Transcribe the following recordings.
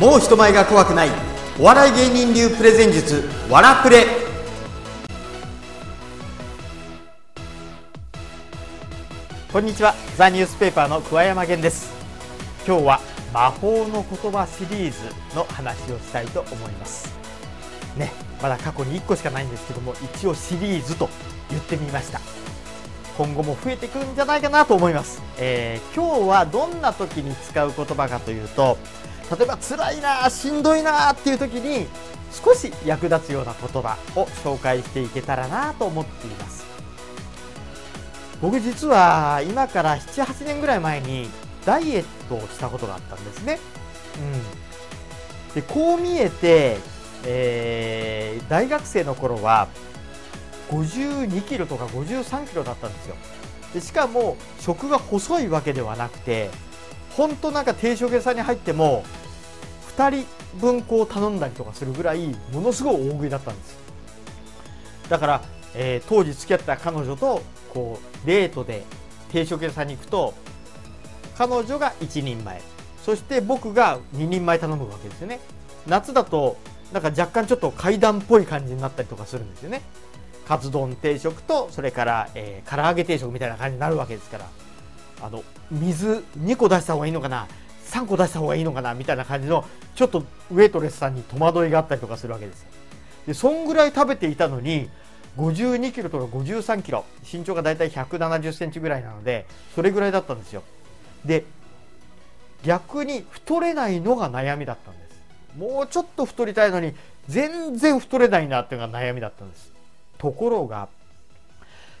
もう人前が怖くない。お笑い芸人流プレゼン術わらプレ。こんにちは。ザニュースペーパーの桑山源です。今日は魔法の言葉シリーズの話をしたいと思います。ねまだ過去に1個しかないんですけども一応シリーズと言ってみました。今後も増えてくるんじゃないかなと思います、えー、今日はどんな時に使う言葉かというと例えば辛いなしんどいなっていう時に少し役立つような言葉を紹介していけたらなと思っています。僕実は今から78年ぐらい前にダイエットをしたことがあったんですね、うん、でこう見えて、えー、大学生の頃は52キロとか53キロだったんですよ。でしかも食が細いわけではなくて本当なんか定食屋さんに入っても2人分こう頼んだりとかするぐらいものすごい大食いだったんですだから、えー、当時付き合った彼女とこうデートで定食屋さんに行くと彼女が1人前。そして僕が2人前頼むわけですよね。夏だとなんか若干ちょっと階段っぽい感じになったりとかするんですよね。カツ丼定食とそれから、えー、唐揚げ定食みたいな感じになるわけですから。あの水2個出した方がいいのかな。3個出した方がいいのかな？みたいな感じのちょっとウェイトレスさんに戸惑いがあったりとかするわけですでそんぐらい食べていたのに52キロとか53キロ身長がだいたい170センチぐらいなのでそれぐらいだったんですよ。で逆に太れないのが悩みだったんです。もうちょっと太りたいのに全然太れないなっていうのが悩みだったんです。ところが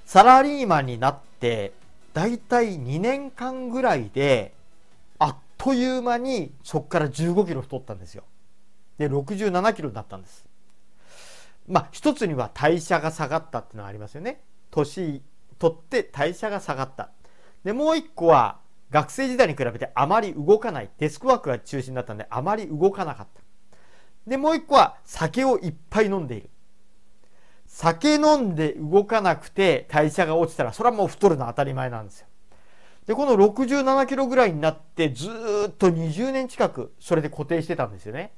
サラリーマンになってだいたい2年間ぐらいでという間にそこから15キロ太ったんですよ。で67キロになったんです。まあ一つには代謝が下がったっていうのがありますよね。年取って代謝が下がった。でもう一個は学生時代に比べてあまり動かない。デスクワークが中心だったんであまり動かなかった。でもう一個は酒をいっぱい飲んでいる。酒飲んで動かなくて代謝が落ちたらそれはもう太るのは当たり前なんですよ。でこの67キロぐらいになってずっと20年近くそれで固定してたんですよね。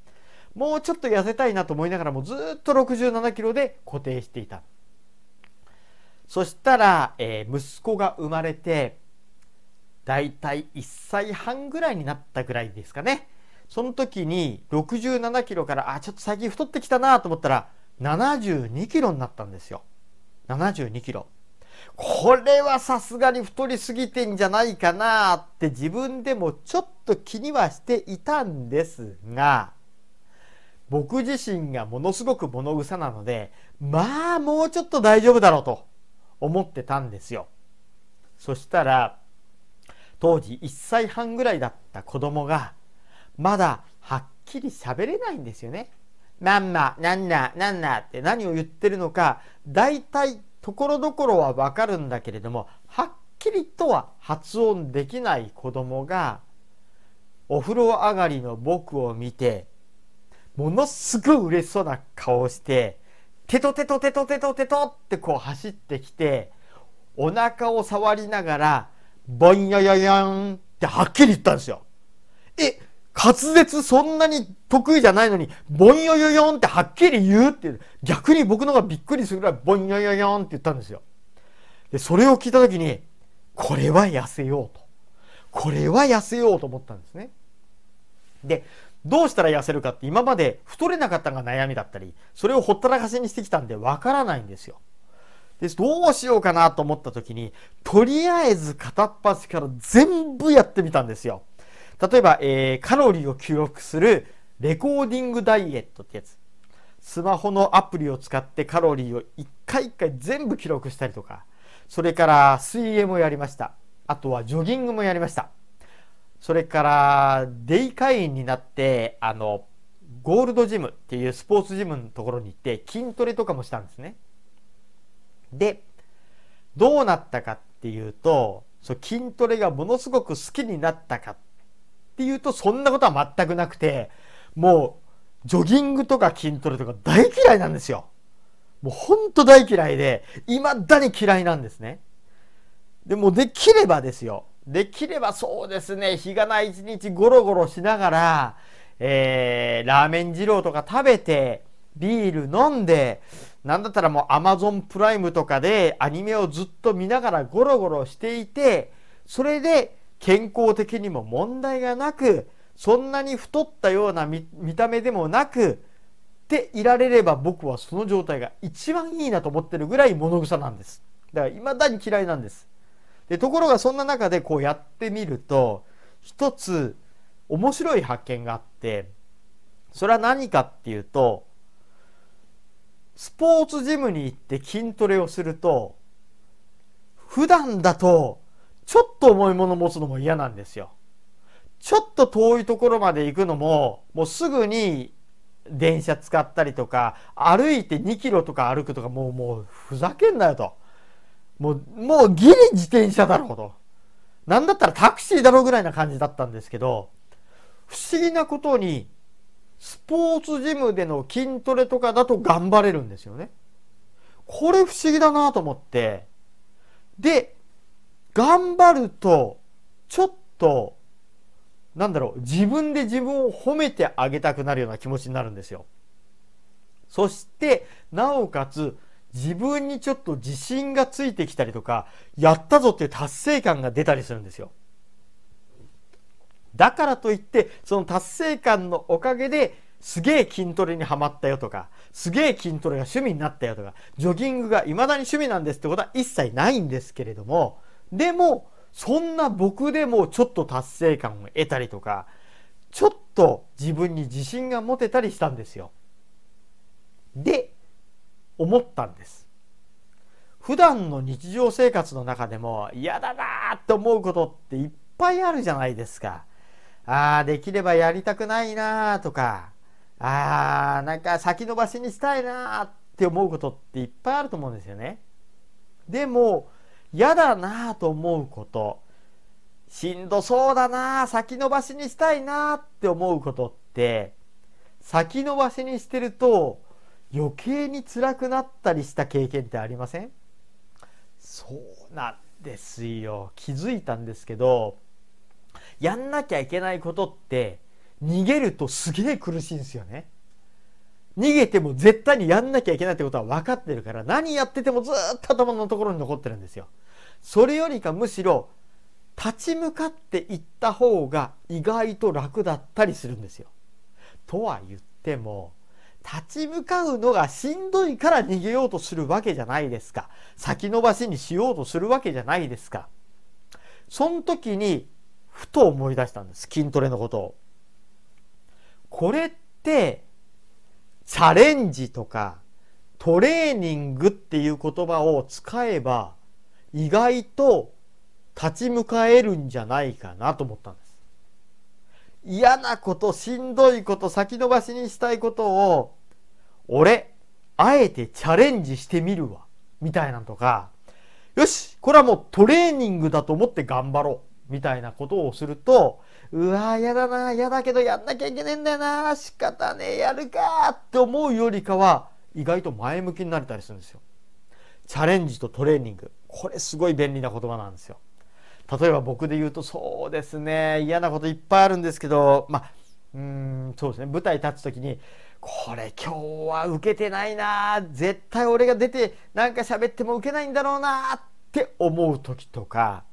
もうちょっと痩せたいなと思いながらもずっと67キロで固定していた。そしたら、えー、息子が生まれてだいたい1歳半ぐらいになったぐらいですかね。その時に67キロからあちょっと最近太ってきたなと思ったら72キロになったんですよ。72キロ。これはさすがに太りすぎてんじゃないかなって自分でもちょっと気にはしていたんですが僕自身がものすごく物臭なのでまあもうちょっと大丈夫だろうと思ってたんですよそしたら当時1歳半ぐらいだった子供がまだはっきり喋れないんですよね。なんな、なんな、なんなって何を言ってるのか大体ところどころはわかるんだけれどもはっきりとは発音できない子供がお風呂上がりの僕を見てものすごい嬉しそうな顔をしてテトテトテトテトテトってこう走ってきてお腹を触りながらボンヨヨヨンってはっきり言ったんですよ。え、滑舌そんなに得意じゃないのに、ボンヨヨヨンってはっきり言うって、逆に僕のがびっくりするぐらいボンヨヨヨンって言ったんですよ。で、それを聞いた時に、これは痩せようと。これは痩せようと思ったんですね。で、どうしたら痩せるかって今まで太れなかったのが悩みだったり、それをほったらかしにしてきたんでわからないんですよ。でどうしようかなと思った時にとりあえず片っ端から全部やってみたんですよ例えば、えー、カロリーを記録するレコーディングダイエットってやつ。スマホのアプリを使ってカロリーを一回一回全部記録したりとか。それから水泳もやりました。あとはジョギングもやりました。それからデイ会員になってあのゴールドジムっていうスポーツジムのところに行って筋トレとかもしたんですね。でどうなったかっていうとそう筋トレがものすごく好きになったかっっていうとそんなことは全くなくてもうジョギングとか筋トレとか大嫌いなんですよ。もうほんと大嫌いで未だに嫌いなんですね。でもできればですよできればそうですね日がない一日ゴロゴロしながら、えー、ラーメン二郎とか食べて、ビール飲んで、なんだったらもうアマゾンプライムとかでアニメをずっと見ながらゴロゴロしていて、それで健康的にも問題がなく、そんなに太ったような見た目でもなく、でいられれば僕はその状態が一番いいなと思ってるぐらい物臭なんです。だから未だに嫌いなんです。でところがそんな中でこうやってみると、一つ面白い発見があって、それは何かっていうと、スポーツジムに行って筋トレをすると、普段だとちょっと重いもの持つのも嫌なんですよ。ちょっと遠いところまで行くのも、もうすぐに電車使ったりとか、歩いて2キロとか歩くとか、もう、もう、ふざけんなよと。もう、もうギリ自転車だろうと。なんだったらタクシーだろうぐらいな感じだったんですけど、不思議なことに、スポーツジムでの筋トレとかだと頑張れるんですよね。これ不思議だなと思って。で、頑張ると、ちょっと、なんだろう、自分で自分を褒めてあげたくなるような気持ちになるんですよ。そして、なおかつ、自分にちょっと自信がついてきたりとか、やったぞっていう達成感が出たりするんですよ。だからといって、その達成感のおかげで、すげえ筋トレにはまったよとか、すげえ筋トレが趣味になったよとか、ジョギングが未だに趣味なんですってことは一切ないんですけれども、でも、そんな僕でもちょっと達成感を得たりとか、ちょっと自分に自信が持てたりしたんですよ。で、思ったんです。普段の日常生活の中でも嫌だなーって思うことっていっぱいあるじゃないですか。ああ、できればやりたくないなーとか、ああ、なんか先延ばしにしたいなーって思うことっていっぱいあると思うんですよね。でも、嫌だなと思うこと。しんどそうだな先延ばしにしたいなって思うことって先延ばしにしてると余計に辛くなったりした経験ってありません？そうなんですよ。気づいたんですけどやんなきゃいけないことって逃げるとすげえ苦しいんですよね。逃げても絶対にやんなきゃいけないってことは分かってるから何やっててもずっと頭のところに残ってるんですよ。それよりかむしろ立ち向かっていった方が意外と楽だったりするんですよ。とは言っても立ち向かうのがしんどいから逃げようとするわけじゃないですか。先延ばしにしようとするわけじゃないですか。その時にふと思い出したんです。筋トレのことを。これってチャレンジとかトレーニングっていう言葉を使えば意外と立ち向かえるんじゃないかなと思ったんです。嫌なこと、しんどいこと、先延ばしにしたいことを、俺、あえてチャレンジしてみるわ。みたいなんとか、よし、これはもうトレーニングだと思って頑張ろう。みたいなことをすると、うわー、嫌だな、嫌だけどやんなきゃいけねえんだよな、仕方ねえ、やるかって思うよりかは、意外と前向きになれたりするんですよ。チャレンジとトレーニング。これすごい便利な言葉なんですよ。例えば僕で言うとそうですね嫌なこといっぱいあるんですけどまあうんそうですね舞台立つ時にこれ今日は受けてないな絶対俺が出てなんか喋っても受けないんだろうなって思う時とか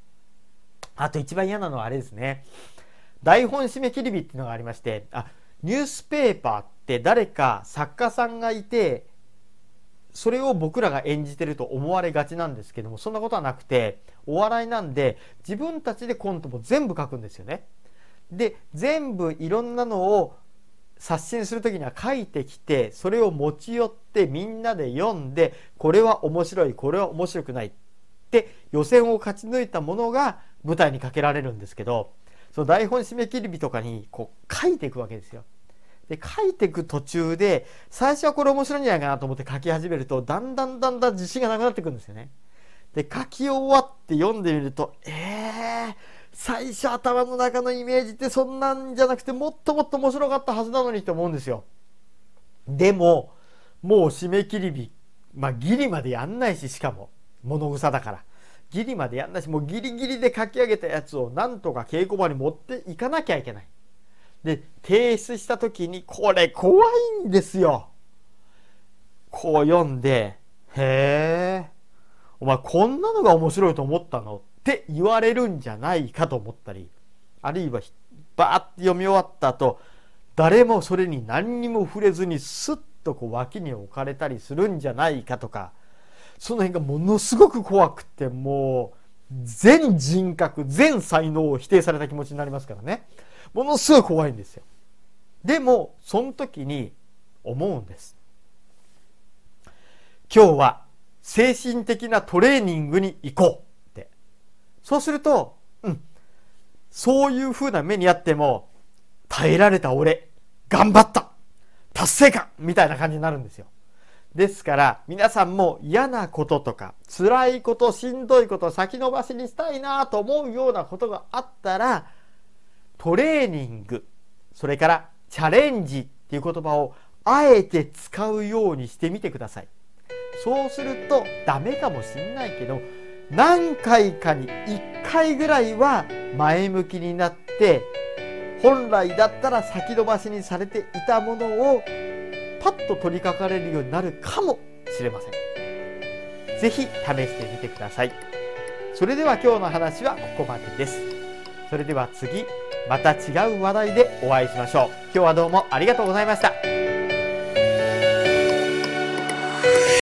あと一番嫌なのはあれですね台本締め切り日っていうのがありましてあニュースペーパーって誰か作家さんがいてそれを僕らが演じてると思われがちなんですけどもそんなことはなくてお笑いなんで自分たちでコントも全部書くんですよね。で全部いろんなのを刷新する時には書いてきてそれを持ち寄ってみんなで読んでこれは面白いこれは面白くないって予選を勝ち抜いたものが舞台にかけられるんですけどその台本締め切り日とかにこう書いていくわけですよ。で書いていく途中で最初はこれ面白いんじゃないかなと思って書き始めるとだんだんだんだん自信がなくなってくるんですよね。で書き終わって読んでみるとえー、最初頭の中のイメージってそんなんじゃなくてもっともっと面白かったはずなのにって思うんですよ。でももう締め切り日まあギリまでやんないししかも物草だからギリまでやんないしもうギリギリで書き上げたやつをなんとか稽古場に持っていかなきゃいけない。で提出した時にこれ怖いんですよこう読んで「へえお前こんなのが面白いと思ったの?」って言われるんじゃないかと思ったりあるいはバーッて読み終わった後誰もそれに何にも触れずにスッとこう脇に置かれたりするんじゃないかとかその辺がものすごく怖くてもう全人格全才能を否定された気持ちになりますからね。ものすごい怖いんですよ。でもその時に思うんです。今日は精神的なトレーニングに行こうって。そうするとうんそういうふうな目にあっても耐えられた俺頑張った達成感みたいな感じになるんですよ。ですから皆さんも嫌なこととか辛いことしんどいこと先延ばしにしたいなと思うようなことがあったらトレーニングそれからチャレンジっていう言葉をあえて使うようにしてみてください。そうするとダメかもしんないけど何回かに1回ぐらいは前向きになって本来だったら先延ばしにされていたものをパッと取り掛かれるようになるかもしれません。ぜひ試してみてください。それでは今日の話はここまでです。それでは次、また違う話題でお会いしましょう。今日はどうもありがとうございました。